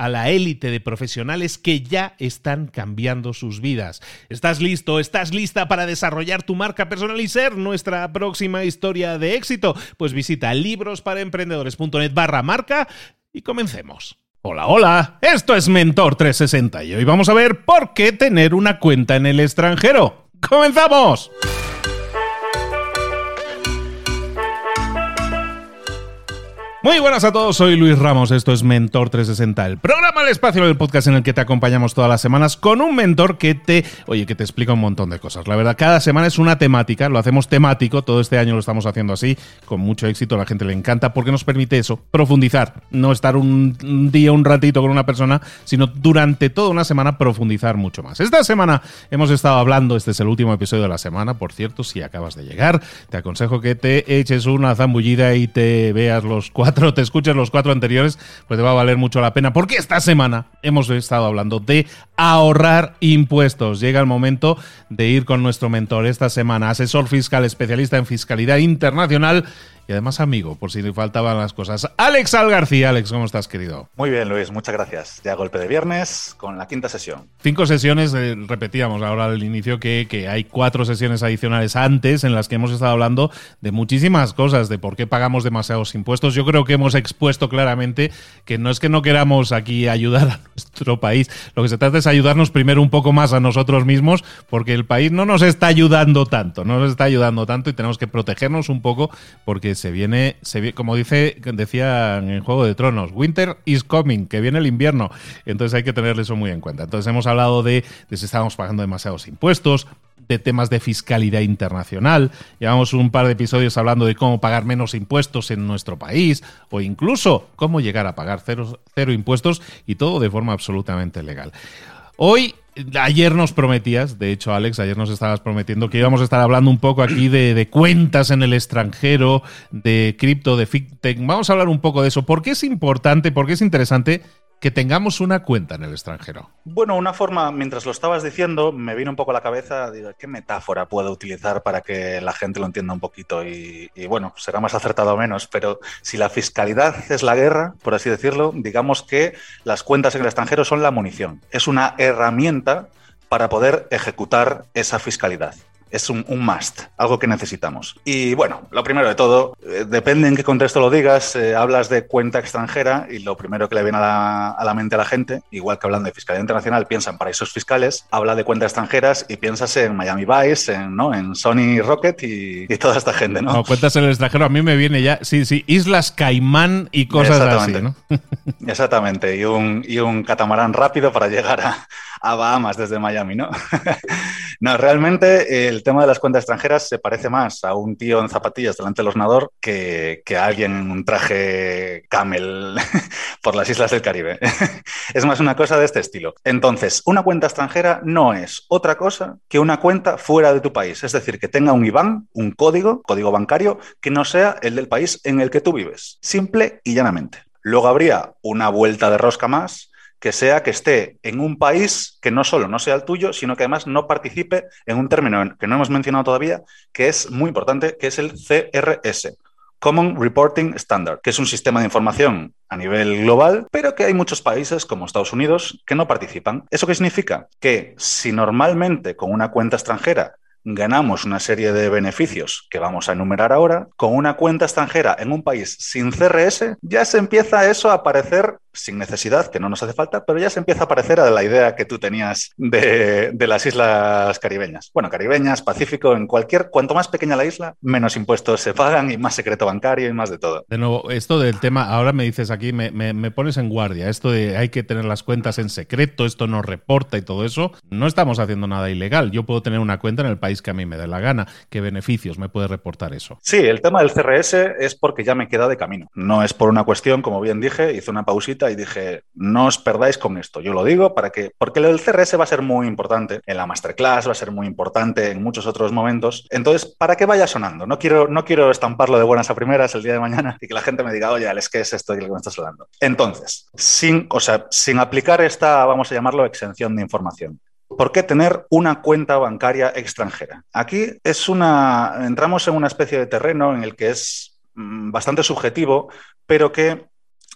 a la élite de profesionales que ya están cambiando sus vidas. ¿Estás listo? ¿Estás lista para desarrollar tu marca personal y ser nuestra próxima historia de éxito? Pues visita librosparaemprendedores.net barra marca y comencemos. Hola, hola, esto es Mentor 360 y hoy vamos a ver por qué tener una cuenta en el extranjero. ¡Comenzamos! Muy buenas a todos, soy Luis Ramos, esto es Mentor 360, el programa del espacio del podcast en el que te acompañamos todas las semanas con un mentor que te, oye, que te explica un montón de cosas. La verdad, cada semana es una temática, lo hacemos temático, todo este año lo estamos haciendo así, con mucho éxito, a la gente le encanta porque nos permite eso, profundizar, no estar un, un día, un ratito con una persona, sino durante toda una semana profundizar mucho más. Esta semana hemos estado hablando, este es el último episodio de la semana, por cierto, si acabas de llegar, te aconsejo que te eches una zambullida y te veas los cuatro te escuches los cuatro anteriores, pues te va a valer mucho la pena. Porque esta semana hemos estado hablando de ahorrar impuestos. Llega el momento de ir con nuestro mentor esta semana, asesor fiscal especialista en fiscalidad internacional y además amigo, por si le faltaban las cosas. Alex Al García. Alex, ¿cómo estás, querido? Muy bien, Luis, muchas gracias. Ya golpe de viernes con la quinta sesión. Cinco sesiones, eh, repetíamos ahora al inicio que, que hay cuatro sesiones adicionales antes en las que hemos estado hablando de muchísimas cosas, de por qué pagamos demasiados impuestos. Yo creo que hemos expuesto claramente que no es que no queramos aquí ayudar a nuestro país, lo que se trata es ayudarnos primero un poco más a nosotros mismos, porque el país no nos está ayudando tanto, no nos está ayudando tanto y tenemos que protegernos un poco porque se viene, se como dice, decía en Juego de Tronos, Winter is coming, que viene el invierno. Entonces hay que tener eso muy en cuenta. Entonces hemos hablado de, de si estábamos pagando demasiados impuestos, de temas de fiscalidad internacional. Llevamos un par de episodios hablando de cómo pagar menos impuestos en nuestro país o incluso cómo llegar a pagar cero impuestos y todo de forma absolutamente legal. Hoy Ayer nos prometías, de hecho, Alex, ayer nos estabas prometiendo que íbamos a estar hablando un poco aquí de, cuentas en el extranjero, de cripto, de fintech. Vamos a hablar un poco de eso. ¿Por qué es importante, por qué es interesante que tengamos una cuenta en el extranjero? Bueno, una forma, mientras lo estabas diciendo, me vino un poco a la cabeza, digo, ¿qué metáfora puedo utilizar para que la gente lo entienda un poquito? Y, y, bueno, será más acertado o menos, pero si la fiscalidad es la guerra, por así decirlo, digamos que las cuentas en el extranjero son la munición. Es una herramienta para poder ejecutar esa fiscalidad es un, un, must, algo que necesitamos. Y bueno, lo primero de todo, eh, depende en qué contexto lo digas, eh, hablas de cuenta extranjera y lo primero que le viene a la, a la, mente a la gente, igual que hablando de fiscalidad internacional, piensa en paraísos fiscales, habla de cuentas extranjeras y piensas en Miami Vice, en, ¿no? en Sony Rocket y, y, toda esta gente, ¿no? No, cuentas en el extranjero, a mí me viene ya, sí, sí, Islas Caimán y cosas así, ¿no? Exactamente, y un, y un catamarán rápido para llegar a, a Bahamas desde Miami, ¿no? No, realmente el tema de las cuentas extranjeras se parece más a un tío en zapatillas delante del ordenador que, que a alguien en un traje camel por las islas del Caribe. es más una cosa de este estilo. Entonces, una cuenta extranjera no es otra cosa que una cuenta fuera de tu país, es decir, que tenga un IBAN, un código, código bancario, que no sea el del país en el que tú vives. Simple y llanamente. Luego habría una vuelta de rosca más que sea que esté en un país que no solo no sea el tuyo, sino que además no participe en un término que no hemos mencionado todavía, que es muy importante, que es el CRS, Common Reporting Standard, que es un sistema de información a nivel global, pero que hay muchos países como Estados Unidos que no participan. ¿Eso qué significa? Que si normalmente con una cuenta extranjera ganamos una serie de beneficios que vamos a enumerar ahora, con una cuenta extranjera en un país sin CRS, ya se empieza eso a aparecer sin necesidad, que no nos hace falta, pero ya se empieza a parecer a la idea que tú tenías de, las islas caribeñas. Bueno, caribeñas, Pacífico, en cualquier, cuanto más pequeña la isla, menos impuestos se pagan y más secreto bancario y más de todo. De nuevo, esto del tema, ahora me dices aquí, me, me pones en guardia, esto de hay que tener las cuentas en secreto, esto no reporta y todo eso, no estamos haciendo nada ilegal. Yo puedo tener una cuenta en el país que a mí me dé la gana. ¿Qué beneficios me puede reportar eso? Sí, el tema del CRS es porque ya me queda de camino. No es por una cuestión, como bien dije, hice una pausita y dije, no os perdáis con esto. Yo lo digo para que, porque el CRS va a ser muy importante en la masterclass, va a ser muy importante en muchos otros momentos. Entonces, para que vaya sonando, no quiero, no quiero estamparlo de buenas a primeras el día de mañana y que la gente me diga, oye, Alex, ¿qué es esto que me estás hablando? Entonces, sin, o sea, sin aplicar esta, vamos a llamarlo, exención de información. ¿Por qué tener una cuenta bancaria extranjera? Aquí es una, entramos en una especie de terreno en el que es mm, bastante subjetivo, pero que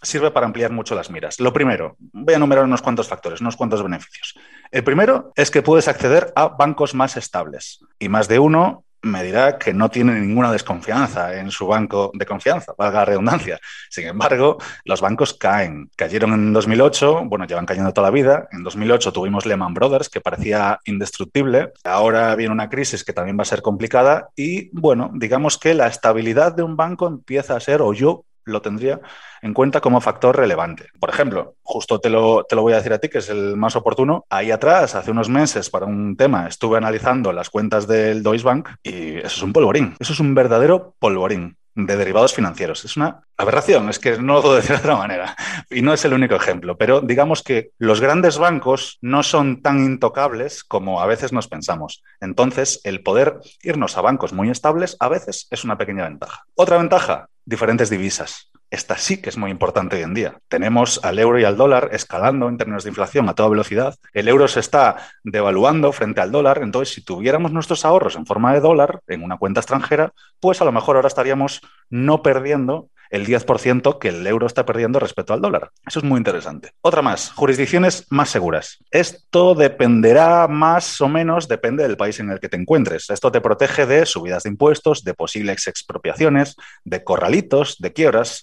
sirve para ampliar mucho las miras. Lo primero, voy a enumerar unos cuantos factores, unos cuantos beneficios. El primero es que puedes acceder a bancos más estables y más de uno me dirá que no tiene ninguna desconfianza en su banco de confianza, valga la redundancia. Sin embargo, los bancos caen. Cayeron en 2008, bueno, llevan cayendo toda la vida. En 2008 tuvimos Lehman Brothers, que parecía indestructible. Ahora viene una crisis que también va a ser complicada y, bueno, digamos que la estabilidad de un banco empieza a ser, o yo lo tendría en cuenta como factor relevante. Por ejemplo, justo te lo, te lo, voy a decir a ti, que es el más oportuno. Ahí atrás, hace unos meses, para un tema, estuve analizando las cuentas del Deutsche Bank y eso es un polvorín. Eso es un verdadero polvorín de derivados financieros. Es una aberración, es que no lo puedo decir de otra manera. Y no es el único ejemplo, pero digamos que los grandes bancos no son tan intocables como a veces nos pensamos. Entonces, el poder irnos a bancos muy estables a veces es una pequeña ventaja. Otra ventaja, diferentes divisas. Esta sí que es muy importante hoy en día. Tenemos al euro y al dólar escalando en términos de inflación a toda velocidad. El euro se está devaluando frente al dólar. Entonces, si tuviéramos nuestros ahorros en forma de dólar en una cuenta extranjera, pues a lo mejor ahora estaríamos no perdiendo el 10% que el euro está perdiendo respecto al dólar. Eso es muy interesante. Otra más, jurisdicciones más seguras. Esto dependerá más o menos, depende del país en el que te encuentres. Esto te protege de subidas de impuestos, de posibles expropiaciones, de corralitos, de quiebras.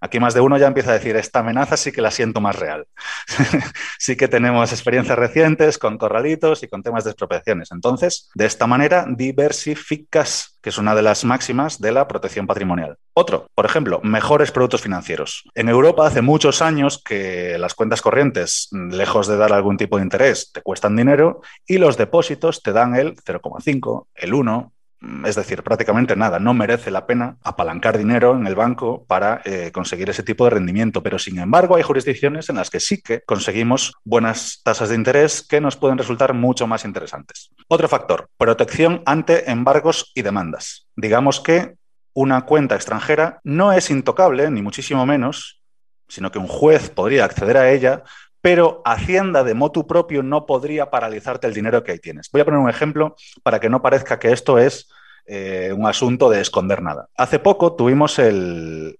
Aquí más de uno ya empieza a decir, esta amenaza sí que la siento más real. sí que tenemos experiencias recientes con corralitos y con temas de expropiaciones. Entonces, de esta manera, diversificas, que es una de las máximas de la protección patrimonial. Otro, por ejemplo, mejores productos financieros. En Europa hace muchos años que las cuentas corrientes, lejos de dar algún tipo de interés, te cuestan dinero y los depósitos te dan el 0,5, el 1, es decir, prácticamente nada. No merece la pena apalancar dinero en el banco para eh, conseguir ese tipo de rendimiento. Pero, sin embargo, hay jurisdicciones en las que sí que conseguimos buenas tasas de interés que nos pueden resultar mucho más interesantes. Otro factor, protección ante embargos y demandas. Digamos que una cuenta extranjera no es intocable, ni muchísimo menos, sino que un juez podría acceder a ella pero Hacienda de motu propio no podría paralizarte el dinero que ahí tienes. Voy a poner un ejemplo para que no parezca que esto es eh, un asunto de esconder nada. Hace poco tuvimos el,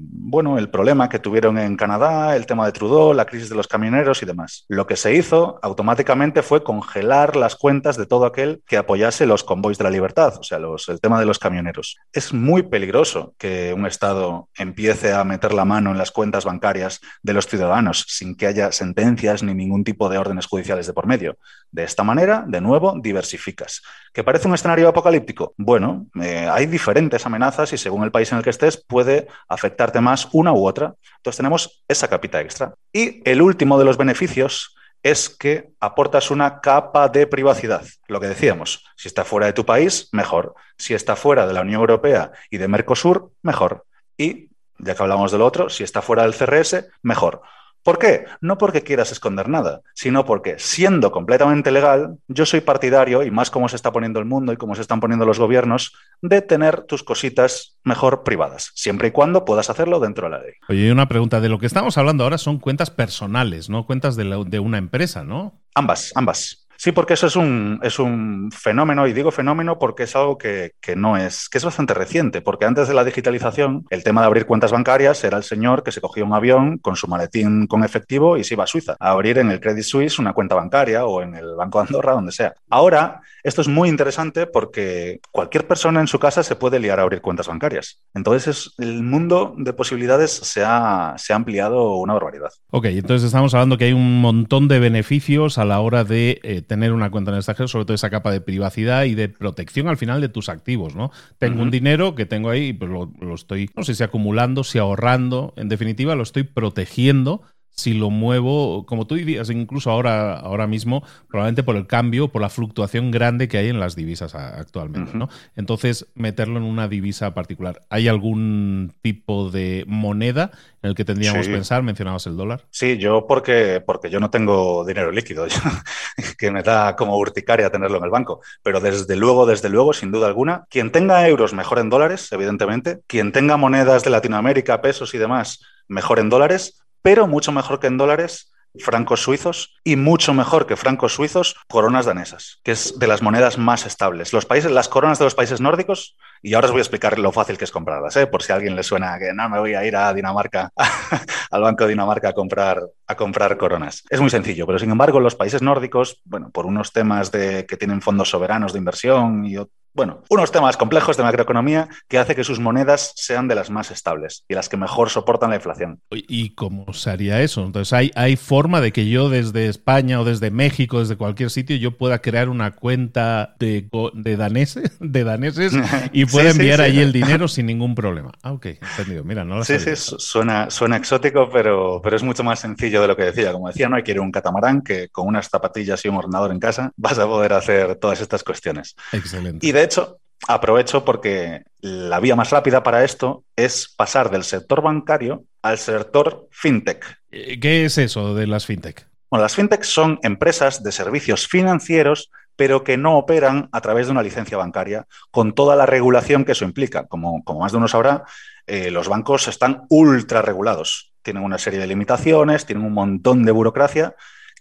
bueno, el problema que tuvieron en Canadá, el tema de Trudeau, la crisis de los camioneros y demás. Lo que se hizo automáticamente fue congelar las cuentas de todo aquel que apoyase los convoys de la libertad, o sea, el tema de los camioneros. Es muy peligroso que un Estado empiece a meter la mano en las cuentas bancarias de los ciudadanos sin que haya sentencias ni ningún tipo de órdenes judiciales de por medio. De esta manera, de nuevo, diversificas. ¿Que parece un escenario apocalíptico? Bueno, eh, hay diferentes amenazas y según el país en el que estés puede afectarte más una u otra. Entonces tenemos esa capita extra. Y el último de los beneficios es que aportas una capa de privacidad. Lo que decíamos, si está fuera de tu país, mejor. Si está fuera de la Unión Europea y de Mercosur, mejor. Y, ya que hablamos del otro, si está fuera del CRS, mejor. ¿Por qué? No porque quieras esconder nada, sino porque siendo completamente legal, yo soy partidario, y más como se está poniendo el mundo y como se están poniendo los gobiernos, de tener tus cositas mejor privadas, siempre y cuando puedas hacerlo dentro de la ley. Oye, una pregunta, de lo que estamos hablando ahora son cuentas personales, no cuentas de, de una empresa, ¿no? Ambas, ambas. Sí, porque eso es un, es un fenómeno, y digo fenómeno porque es algo que, no es, que es bastante reciente, porque antes de la digitalización, el tema de abrir cuentas bancarias era el señor que se cogía un avión con su maletín con efectivo y se iba a Suiza a abrir en el Credit Suisse una cuenta bancaria o en el Banco de Andorra, donde sea. Ahora, esto es muy interesante porque cualquier persona en su casa se puede liar a abrir cuentas bancarias. Entonces, el mundo de posibilidades se ha, se ha ampliado una barbaridad. Ok, entonces estamos hablando que hay un montón de beneficios a la hora de eh, tener una cuenta en el extranjero, sobre todo esa capa de privacidad y de protección al final de tus activos, ¿no? Tengo un dinero que tengo ahí, pues lo, lo, estoy, no sé si acumulando, si ahorrando, en definitiva lo estoy protegiendo si lo muevo, como tú dirías, incluso ahora, ahora mismo, probablemente por el cambio, por la fluctuación grande que hay en las divisas actualmente, ¿no? Entonces, meterlo en una divisa particular. ¿Hay algún tipo de moneda en el que tendríamos que pensar? Mencionabas el dólar. Sí, yo porque, porque yo no tengo dinero líquido, que me da como urticaria tenerlo en el banco. Pero desde luego, desde luego, sin duda alguna, quien tenga euros mejor en dólares, evidentemente. Quien tenga monedas de Latinoamérica, pesos y demás, mejor en dólares pero mucho mejor que en dólares francos suizos y mucho mejor que francos suizos coronas danesas, que es de las monedas más estables. Los países, las coronas de los países nórdicos, y ahora os voy a explicar lo fácil que es comprarlas, ¿eh? por si a alguien le suena que no me voy a ir a Dinamarca, al Banco de Dinamarca a comprar, a comprar coronas. Es muy sencillo, pero sin embargo los países nórdicos, bueno, por unos temas de que tienen fondos soberanos de inversión y bueno, unos temas complejos de macroeconomía que hace que sus monedas sean de las más estables y las que mejor soportan la inflación. ¿Y cómo se haría eso? Entonces, ¿hay, hay forma de que yo desde España o desde México, desde cualquier sitio, yo pueda crear una cuenta de, de daneses, de daneses y pueda enviar allí el dinero sin ningún problema? Ah, ok, entendido. Mira, no lo Sí, sí, suena, suena exótico, pero, pero es mucho más sencillo de lo que decía. Como decía, no hay que ir a un catamarán que con unas zapatillas y un ordenador en casa vas a poder hacer todas estas cuestiones. Excelente. Y de hecho, aprovecho porque la vía más rápida para esto es pasar del sector bancario al sector fintech. Eh, ¿Qué es eso de las fintech? Bueno, las fintech son empresas de servicios financieros pero que no operan a través de una licencia bancaria, con toda la regulación que eso implica. Como, como más de uno sabrá, eh, los bancos están ultra regulados. Tienen una serie de limitaciones, tienen un montón de burocracia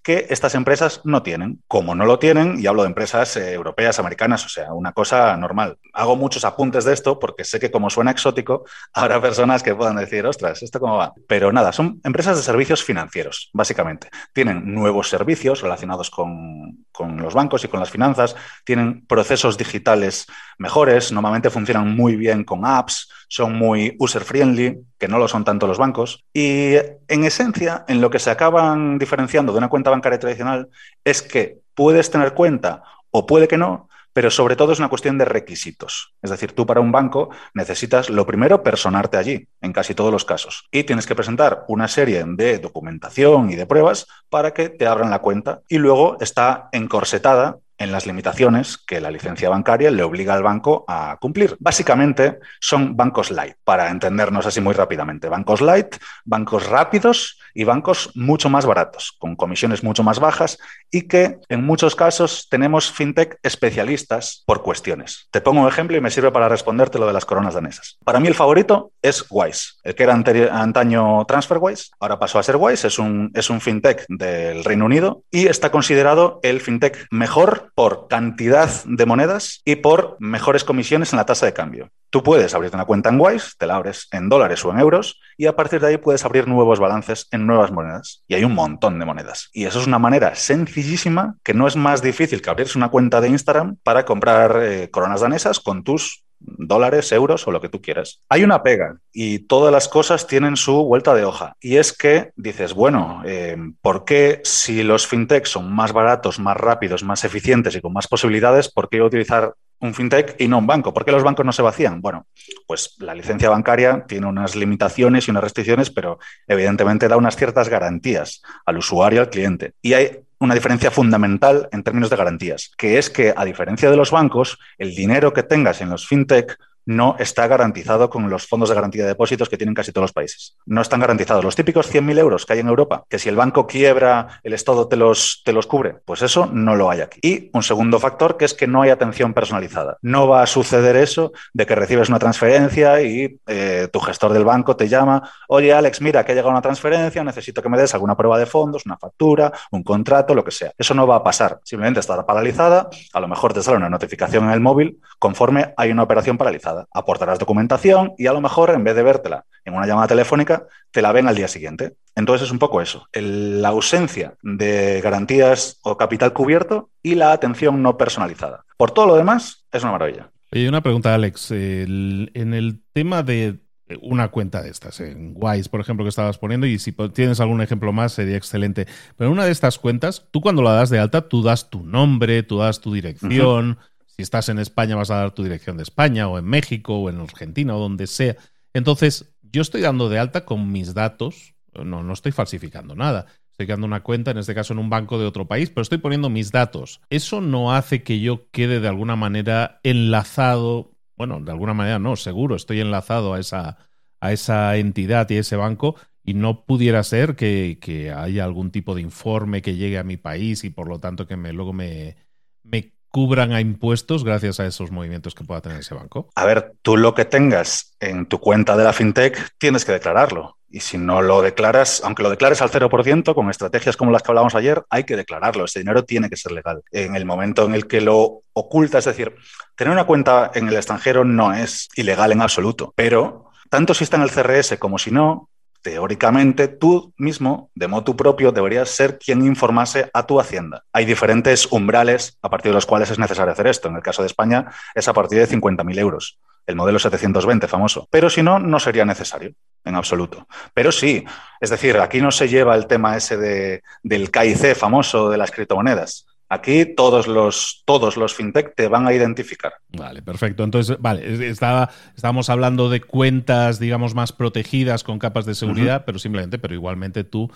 que estas empresas no tienen. Como no lo tienen, y hablo de empresas eh, europeas, americanas, o sea, una cosa normal. Hago muchos apuntes de esto porque sé que como suena exótico, habrá personas que puedan decir, ostras, ¿esto cómo va? Pero nada, son empresas de servicios financieros, básicamente. Tienen nuevos servicios relacionados con, con los bancos y con las finanzas, tienen procesos digitales mejores, normalmente funcionan muy bien con apps, son muy user-friendly, que no lo son tanto los bancos. Y en esencia, en lo que se acaban diferenciando de una cuenta bancaria tradicional es que puedes tener cuenta o puede que no, pero sobre todo es una cuestión de requisitos. Es decir, tú para un banco necesitas lo primero personarte allí, en casi todos los casos, y tienes que presentar una serie de documentación y de pruebas para que te abran la cuenta y luego está encorsetada en las limitaciones que la licencia bancaria le obliga al banco a cumplir. Básicamente son bancos light, para entendernos así muy rápidamente. Bancos light, bancos rápidos y bancos mucho más baratos, con comisiones mucho más bajas y que en muchos casos tenemos fintech especialistas por cuestiones. Te pongo un ejemplo y me sirve para responderte lo de las coronas danesas. Para mí el favorito es Wise, el que era antaño TransferWise, ahora pasó a ser Wise, es un, es un fintech del Reino Unido y está considerado el fintech mejor por cantidad de monedas y por mejores comisiones en la tasa de cambio. Tú puedes abrirte una cuenta en Wise, te la abres en dólares o en euros y a partir de ahí puedes abrir nuevos balances en nuevas monedas. Y hay un montón de monedas. Y eso es una manera sencillísima que no es más difícil que abrirse una cuenta de Instagram para comprar eh, coronas danesas con tus dólares, euros o lo que tú quieras. Hay una pega y todas las cosas tienen su vuelta de hoja. Y es que dices, bueno, eh, ¿por qué si los fintechs son más baratos, más rápidos, más eficientes y con más posibilidades, por qué utilizar un fintech y no un banco? ¿Por qué los bancos no se vacían? Bueno, pues la licencia bancaria tiene unas limitaciones y unas restricciones, pero evidentemente da unas ciertas garantías al usuario, al cliente. Y hay una diferencia fundamental en términos de garantías, que es que, a diferencia de los bancos, el dinero que tengas en los fintech no está garantizado con los fondos de garantía de depósitos que tienen casi todos los países. No están garantizados. Los típicos 100.000 euros que hay en Europa, que si el banco quiebra, el Estado te los, te los cubre, pues eso no lo hay aquí. Y un segundo factor que es que no hay atención personalizada. No va a suceder eso de que recibes una transferencia y eh, tu gestor del banco te llama, oye Alex, mira que ha llegado una transferencia, necesito que me des alguna prueba de fondos, una factura, un contrato, lo que sea. Eso no va a pasar. Simplemente estará paralizada, a lo mejor te sale una notificación en el móvil conforme hay una operación paralizada aportarás documentación y a lo mejor en vez de vértela en una llamada telefónica, te la ven al día siguiente. Entonces es un poco eso, la ausencia de garantías o capital cubierto y la atención no personalizada. Por todo lo demás, es una maravilla. Y una pregunta, Alex. en el tema de una cuenta de estas, en Wise, por ejemplo, que estabas poniendo, y si tienes algún ejemplo más, sería excelente. Pero en una de estas cuentas, tú cuando la das de alta, tú das tu nombre, tú das tu dirección. Si estás en España vas a dar tu dirección de España o en México o en Argentina o donde sea. Entonces, yo estoy dando de alta con mis datos, no, no estoy falsificando nada. Estoy creando una cuenta, en este caso en un banco de otro país, pero estoy poniendo mis datos. Eso no hace que yo quede de alguna manera enlazado, bueno, de alguna manera no, seguro, estoy enlazado a esa, a esa entidad y a ese banco y no pudiera ser que, que, haya algún tipo de informe que llegue a mi país y por lo tanto que me, luego me, me cubran a impuestos gracias a esos movimientos que pueda tener ese banco? A ver, tú lo que tengas en tu cuenta de la fintech tienes que declararlo. Y si no lo declaras, aunque lo declares al 0%, con estrategias como las que hablábamos ayer, hay que declararlo. Ese dinero tiene que ser legal. En el momento en el que lo oculta, es decir, tener una cuenta en el extranjero no es ilegal en absoluto, pero tanto si está en el CRS como si no, teóricamente tú mismo, de modo propio, deberías ser quien informase a tu hacienda. Hay diferentes umbrales a partir de los cuales es necesario hacer esto. En el caso de España es a partir de 50.000 euros, el modelo 720 famoso. Pero si no, no sería necesario en absoluto. Pero sí, es decir, aquí no se lleva el tema ese de, del KIC famoso de las criptomonedas. Aquí todos los, todos los fintech te van a identificar. Vale, perfecto. Entonces, vale, estaba, estábamos hablando de cuentas, digamos, más protegidas con capas de seguridad, pero simplemente, pero igualmente tú,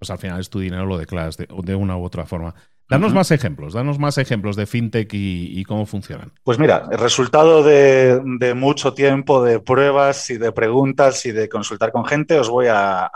pues al final es tu dinero, lo declaras de, de una u otra forma. Danos más ejemplos, danos más ejemplos de fintech y, cómo funcionan. Pues mira, el resultado de, mucho tiempo de pruebas y de preguntas y de consultar con gente, os voy a,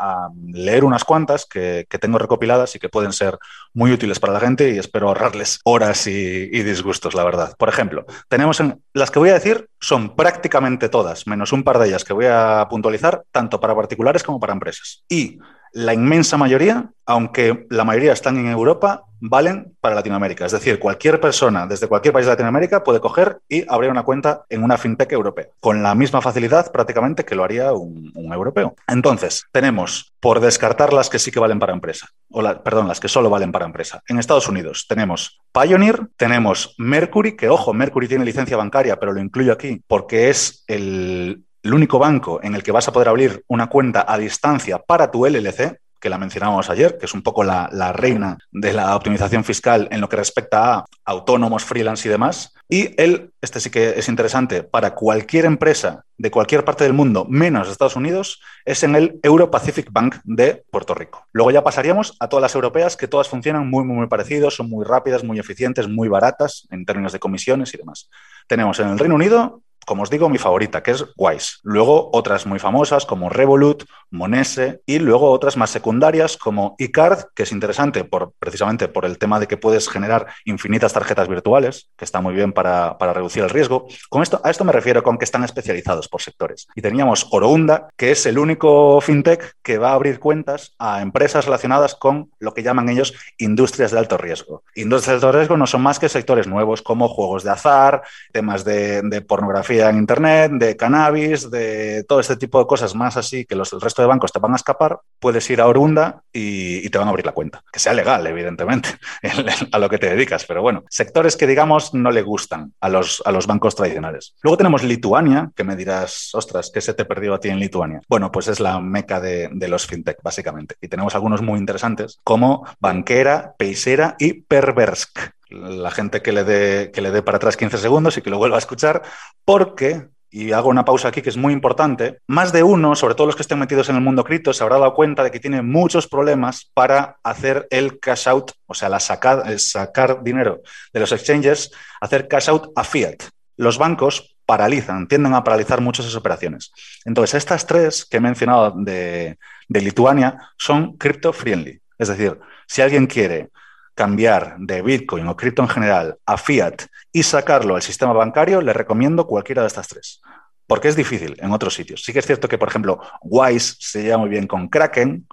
leer unas cuantas que, tengo recopiladas y que pueden ser muy útiles para la gente y espero ahorrarles horas y, disgustos, la verdad. Por ejemplo, tenemos en, las que voy a decir son prácticamente todas, menos un par de ellas que voy a puntualizar, tanto para particulares como para empresas. Y la inmensa mayoría, aunque la mayoría están en Europa, valen para Latinoamérica. Es decir, cualquier persona desde cualquier país de Latinoamérica puede coger y abrir una cuenta en una fintech europea, con la misma facilidad prácticamente que lo haría un, europeo. Entonces, tenemos, por descartar las que sí que valen para empresa, o perdón, las que solo valen para empresa. En Estados Unidos tenemos Pioneer, tenemos Mercury, que ojo, Mercury tiene licencia bancaria, pero lo incluyo aquí porque es el el único banco en el que vas a poder abrir una cuenta a distancia para tu LLC, que la mencionábamos ayer, que es un poco la, reina de la optimización fiscal en lo que respecta a autónomos, freelance y demás. Y él, este sí que es interesante, para cualquier empresa de cualquier parte del mundo, menos Estados Unidos, es en el Euro Pacific Bank de Puerto Rico. Luego ya pasaríamos a todas las europeas, que todas funcionan muy, muy, muy son muy rápidas, muy eficientes, muy baratas en términos de comisiones y demás. Tenemos en el Reino Unido como os digo, mi favorita, que es Wise. Luego otras muy famosas como Revolut, Monese y luego otras más secundarias como iCard, que es interesante por, precisamente por el tema de que puedes generar infinitas tarjetas virtuales, que está muy bien para, reducir el riesgo. Con esto, a esto me refiero con que están especializados por sectores. Y teníamos Orounda, que es el único fintech que va a abrir cuentas a empresas relacionadas con lo que llaman ellos industrias de alto riesgo. Industrias de alto riesgo no son más que sectores nuevos como juegos de azar, temas de pornografía en Internet, de cannabis, de todo este tipo de cosas más así que los, el resto de bancos te van a escapar, puedes ir a Orunda y, te van a abrir la cuenta. Que sea legal, evidentemente, a lo que te dedicas. Pero bueno, sectores que digamos no le gustan a los, a los bancos tradicionales. Luego tenemos Lituania, que me dirás, ostras, ¿qué se te perdió a ti en Lituania? Bueno, pues es la meca de, de los fintech, básicamente. Y tenemos algunos muy interesantes como Banquera, Peisera y Perversk la gente que le dé que le dé para atrás 15 segundos y que lo vuelva a escuchar, porque y hago una pausa aquí que es muy importante, más de uno, sobre todo los que estén metidos en el mundo cripto, se habrá dado cuenta de que tiene muchos problemas para hacer el cash out, o sea, la sacar, sacar dinero de los exchanges, hacer cash out a fiat. Los bancos paralizan, tienden a paralizar muchas esas operaciones. Entonces, estas tres que he mencionado de, de Lituania son crypto friendly. Es decir, si alguien quiere cambiar de Bitcoin o cripto en general a fiat y sacarlo al sistema bancario, le recomiendo cualquiera de estas tres. Porque es difícil en otros sitios. Sí que es cierto que, por ejemplo, Wise se lleva muy bien con Kraken,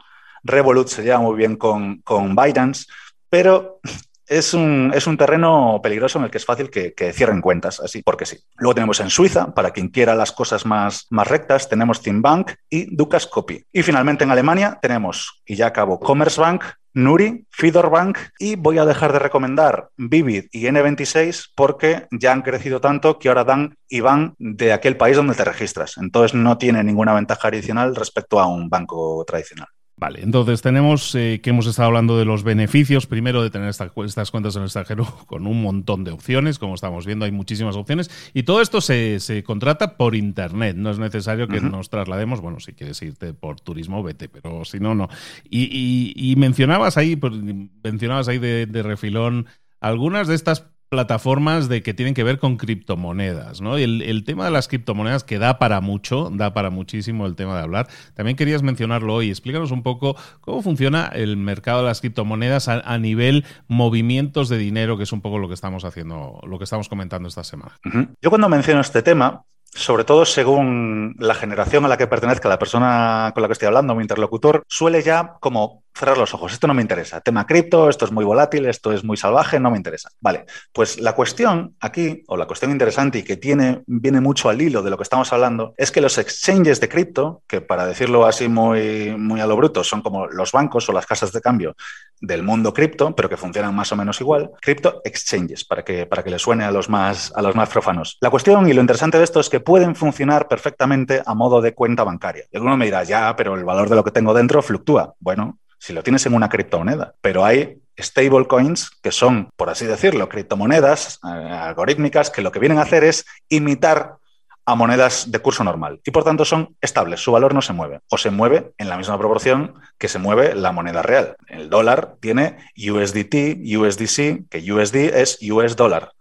Revolut se lleva muy bien con, con Binance, pero es un, es un, terreno peligroso en el que es fácil que, cierren cuentas, así porque sí. Luego tenemos en Suiza, para quien quiera las cosas más, más rectas, tenemos Bank y Dukas Copy. Y finalmente en Alemania tenemos, y ya acabo, Commerzbank, Nuri, Bank y voy a dejar de recomendar Vivid y N26 porque ya han crecido tanto que ahora dan y van de aquel país donde te registras. Entonces no tiene ninguna ventaja adicional respecto a un banco tradicional. Vale, entonces tenemos eh, que hemos estado hablando de los beneficios, primero de tener estas cuentas en el extranjero con un montón de opciones, como estamos viendo, hay muchísimas opciones, y todo esto se, contrata por Internet, no es necesario que nos traslademos, bueno, si quieres irte por turismo, vete, pero si no, no. Y, mencionabas ahí, pues, mencionabas ahí de, de refilón algunas de estas plataformas de que tienen que ver con criptomonedas, ¿no? El, tema de las criptomonedas que da para mucho, da para muchísimo el tema de hablar. También querías mencionarlo hoy. Explícanos un poco cómo funciona el mercado de las criptomonedas a, nivel movimientos de dinero, que es un poco lo que estamos haciendo, lo que estamos comentando esta semana. Yo cuando menciono este tema, sobre todo según la generación a la que pertenezca la persona con la que estoy hablando, mi interlocutor, suele ya como cerrar los ojos. Esto no me interesa. Tema cripto, esto es muy volátil, esto es muy salvaje, no me interesa. Vale, pues la cuestión aquí, o la cuestión interesante y que tiene, viene mucho al hilo de lo que estamos hablando, es que los exchanges de cripto, que para decirlo así muy, muy a lo bruto, son como los bancos o las casas de cambio del mundo cripto, pero que funcionan más o menos igual, cripto exchanges, para que, para que le suene a los, más, a los más profanos. La cuestión y lo interesante de esto es que pueden funcionar perfectamente a modo de cuenta bancaria. Y alguno me dirá, ya, pero el valor de lo que tengo dentro fluctúa. Bueno, si lo tienes en una criptomoneda. Pero hay stablecoins que son, por así decirlo, criptomonedas eh, algorítmicas que lo que vienen a hacer es imitar a monedas de curso normal y por tanto son estables, su valor no se mueve o se mueve en la misma proporción que se mueve la moneda real. El dólar tiene USDT, USDC, que USD es US dólar.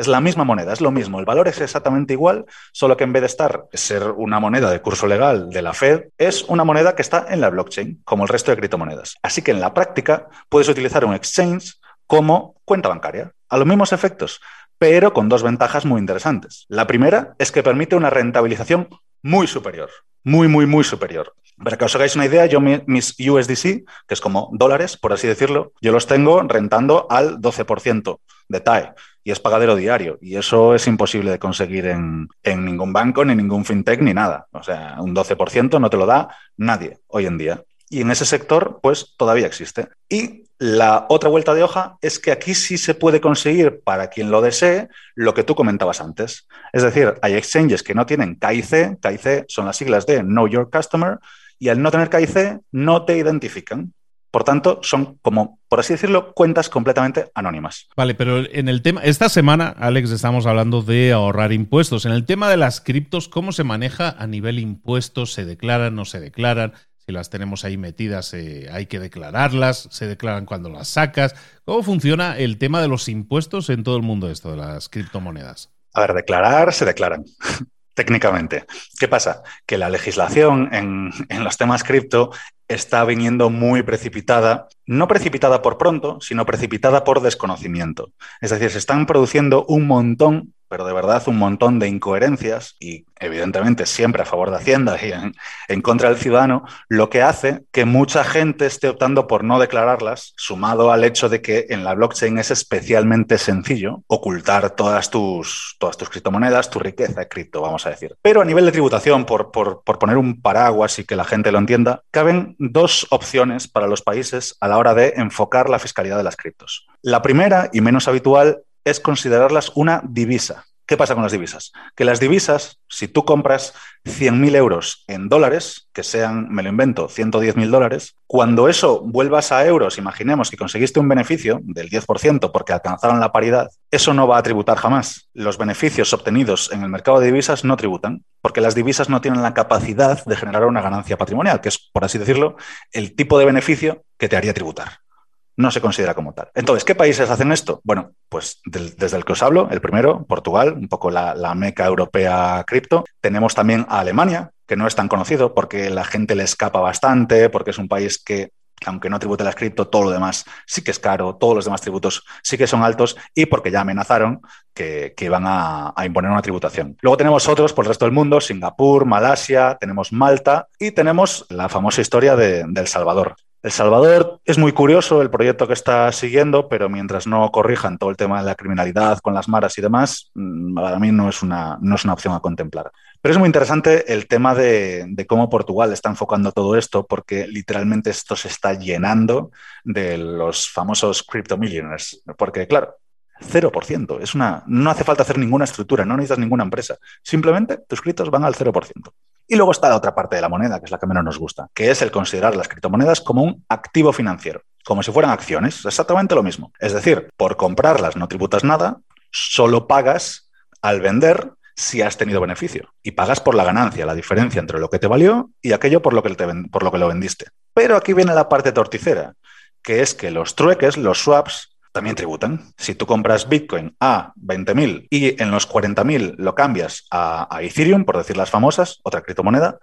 Es la misma moneda, es lo mismo. El valor es exactamente igual, solo que en vez de estar, ser una moneda de curso legal de la Fed, es una moneda que está en la blockchain, como el resto de criptomonedas. Así que en la práctica puedes utilizar un exchange como cuenta bancaria, a los mismos efectos, pero con dos ventajas muy interesantes. La primera es que permite una rentabilización muy superior, muy, muy, muy superior. Para que os hagáis una idea, yo mis USDC, que es como dólares, por así decirlo, yo los tengo rentando al 12% de TAE y es pagadero diario. Y eso es imposible de conseguir en, en, ningún banco, ni ningún fintech, ni nada. O sea, un 12% no te lo da nadie hoy en día. Y en ese sector, pues todavía existe. Y la otra vuelta de hoja es que aquí sí se puede conseguir para quien lo desee lo que tú comentabas antes. Es decir, hay exchanges que no tienen KIC, KIC son las siglas de Know Your Customer, y al no tener KIC no te identifican. Por tanto, son como, por así decirlo, cuentas completamente anónimas. Vale, pero en el tema, esta semana, Alex, estamos hablando de ahorrar impuestos. En el tema de las criptos, ¿cómo se maneja a nivel impuestos? ¿Se declaran, no se declaran? Si las tenemos ahí metidas, eh, hay que declararlas, se declaran cuando las sacas. ¿Cómo funciona el tema de los impuestos en todo el mundo esto de las criptomonedas? A ver, declarar, se declaran técnicamente. ¿Qué pasa? Que la legislación en, en, los temas cripto está viniendo muy precipitada, no precipitada por pronto, sino precipitada por desconocimiento. Es decir, se están produciendo un montón pero de verdad un montón de incoherencias y evidentemente siempre a favor de Hacienda y en, contra del ciudadano, lo que hace que mucha gente esté optando por no declararlas, sumado al hecho de que en la blockchain es especialmente sencillo ocultar todas tus, todas tus criptomonedas, tu riqueza de cripto, vamos a decir. Pero a nivel de tributación, por, por, por poner un paraguas y que la gente lo entienda, caben dos opciones para los países a la hora de enfocar la fiscalidad de las criptos. La primera y menos habitual es considerarlas una divisa. ¿Qué pasa con las divisas? Que las divisas, si tú compras 100.000 euros en dólares, que sean, me lo invento, 110.000 dólares, cuando eso vuelvas a euros, imaginemos que conseguiste un beneficio del 10% porque alcanzaron la paridad, eso no va a tributar jamás. Los beneficios obtenidos en el mercado de divisas no tributan. porque las divisas no tienen la capacidad de generar una ganancia patrimonial, que es, por así decirlo, el tipo de beneficio que te haría tributar. No se considera como tal. Entonces, ¿qué países hacen esto? Bueno, pues desde el que os hablo, el primero, Portugal, un poco la, meca europea cripto. Tenemos también a Alemania, que no es tan conocido porque la gente le escapa bastante, porque es un país que aunque no tribute las cripto, todo lo demás sí que es caro, todos los demás tributos sí que son altos y porque ya amenazaron que, que iban a, imponer una tributación. Luego tenemos otros por el resto del mundo, Singapur, Malasia, tenemos Malta y tenemos la famosa historia de, de El Salvador. El Salvador es muy curioso el proyecto que está siguiendo, pero mientras no corrijan todo el tema de la criminalidad con las maras y demás, mm, para mí no es una, no es una opción a contemplar. Pero es muy interesante el tema de, cómo Portugal está enfocando todo esto, porque literalmente esto se está llenando de los famosos crypto millionaires. Porque, claro, 0%. Es una, no hace falta hacer ninguna estructura, no necesitas ninguna empresa. Simplemente tus criptos van al 0%. Y luego está la otra parte de la moneda, que es la que menos nos gusta, que es el considerar las criptomonedas como un activo financiero, como si fueran acciones, exactamente lo mismo. Es decir, por comprarlas no tributas nada, solo pagas al vender si has tenido beneficio y pagas por la ganancia, la diferencia entre lo que te valió y aquello por lo que, te, por lo, que lo vendiste. Pero aquí viene la parte torticera, que es que los trueques, los swaps, también tributan. Si tú compras Bitcoin a 20.000 y en los 40.000 lo cambias a, Ethereum, por decir las famosas, otra criptomoneda,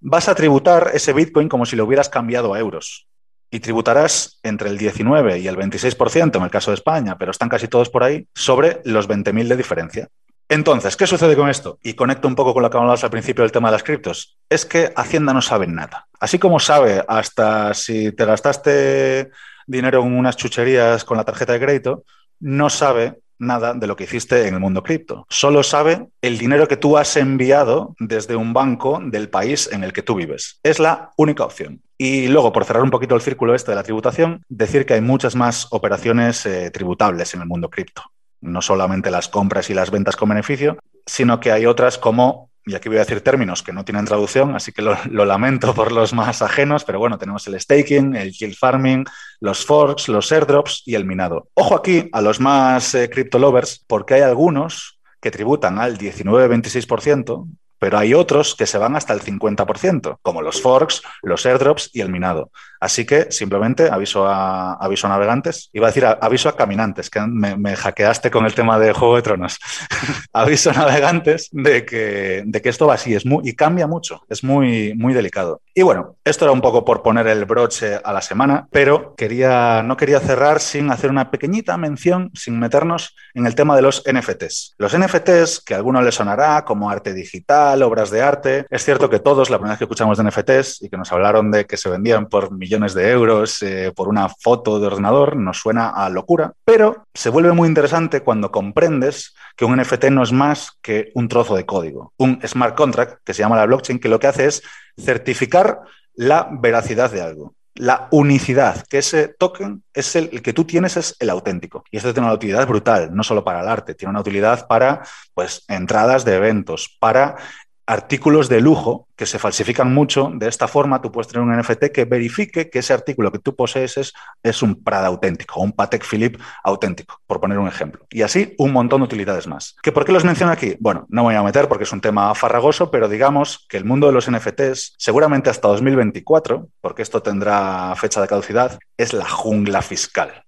vas a tributar ese Bitcoin como si lo hubieras cambiado a euros. Y tributarás entre el 19 y el 26% en el caso de España, pero están casi todos por ahí, sobre los 20.000 de diferencia. Entonces, ¿qué sucede con esto? Y conecto un poco con lo que hablamos al principio del tema de las criptos. Es que Hacienda no sabe nada. Así como sabe hasta si te gastaste dinero en unas chucherías con la tarjeta de crédito, no sabe nada de lo que hiciste en el mundo cripto. Solo sabe el dinero que tú has enviado desde un banco del país en el que tú vives. Es la única opción. Y luego, por cerrar un poquito el círculo este de la tributación, decir que hay muchas más operaciones eh, tributables en el mundo cripto. No solamente las compras y las ventas con beneficio, sino que hay otras como y aquí voy a decir términos que no tienen traducción, así que lo, lamento por los más ajenos, pero bueno, tenemos el staking, el yield farming, los forks, los airdrops y el minado. Ojo aquí a los más eh, crypto lovers, porque hay algunos que tributan al 19-26%, pero hay otros que se van hasta el 50%, como los forks, los airdrops y el minado. Así que simplemente aviso a, aviso navegantes, iba a decir aviso a caminantes, que me, me, hackeaste con el tema de Juego de Tronos. aviso a navegantes de que, de que esto va así es muy, y cambia mucho, es muy, muy delicado. Y bueno, esto era un poco por poner el broche a la semana, pero quería, no quería cerrar sin hacer una pequeñita mención, sin meternos en el tema de los NFTs. Los NFTs, que a alguno le sonará como arte digital, obras de arte, es cierto que todos, la primera vez que escuchamos de NFTs y que nos hablaron de que se vendían por millones de euros eh, por una foto de ordenador, nos suena a locura, pero se vuelve muy interesante cuando comprendes que un NFT no es más que un trozo de código, un smart contract que se llama la blockchain, que lo que hace es certificar la veracidad de algo la unicidad, que ese token es el, el, que tú tienes, es el auténtico. Y esto tiene una utilidad brutal, no solo para el arte, tiene una utilidad para pues, entradas de eventos, para artículos de lujo que se falsifican mucho. De esta forma, tú puedes tener un NFT que verifique que ese artículo que tú posees es, un Prada auténtico, un Patek Philippe auténtico, por poner un ejemplo. Y así un montón de utilidades más. ¿Que ¿Por qué los menciono aquí? Bueno, no me voy a meter porque es un tema farragoso, pero digamos que el mundo de los NFTs, seguramente hasta 2024, porque esto tendrá fecha de caducidad, es la jungla fiscal.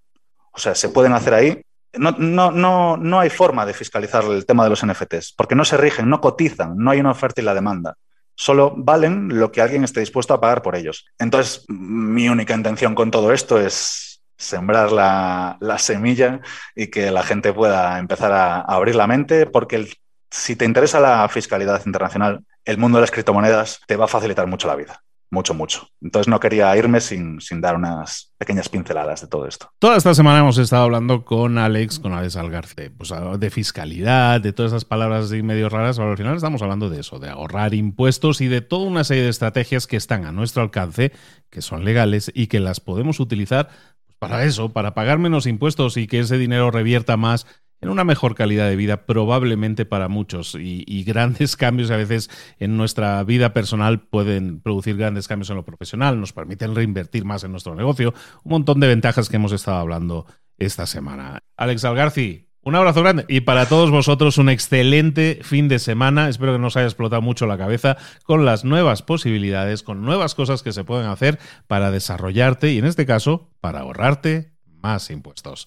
O sea, se pueden hacer ahí no, no, no, no hay forma de fiscalizar el tema de los NFTs, porque no se rigen, no cotizan, no hay una oferta y la demanda. Solo valen lo que alguien esté dispuesto a pagar por ellos. Entonces, mi única intención con todo esto es sembrar la, la semilla y que la gente pueda empezar a, abrir la mente, porque si te interesa la fiscalidad internacional, el mundo de las criptomonedas te va a facilitar mucho la vida mucho, mucho. Entonces no quería irme sin, sin, dar unas pequeñas pinceladas de todo esto. Toda esta semana hemos estado hablando con Alex, con Alex Algarce, pues, de fiscalidad, de todas esas palabras medio raras, pero al final estamos hablando de eso, de ahorrar impuestos y de toda una serie de estrategias que están a nuestro alcance, que son legales y que las podemos utilizar para eso, para pagar menos impuestos y que ese dinero revierta más en una mejor calidad de vida probablemente para muchos y, grandes cambios a veces en nuestra vida personal pueden producir grandes cambios en lo profesional, nos permiten reinvertir más en nuestro negocio, un montón de ventajas que hemos estado hablando esta semana. Alex Algarci, Un abrazo grande y para todos vosotros un excelente fin de semana. Espero que no os haya explotado mucho la cabeza con las nuevas posibilidades, con nuevas cosas que se pueden hacer para desarrollarte y en este caso para ahorrarte más impuestos.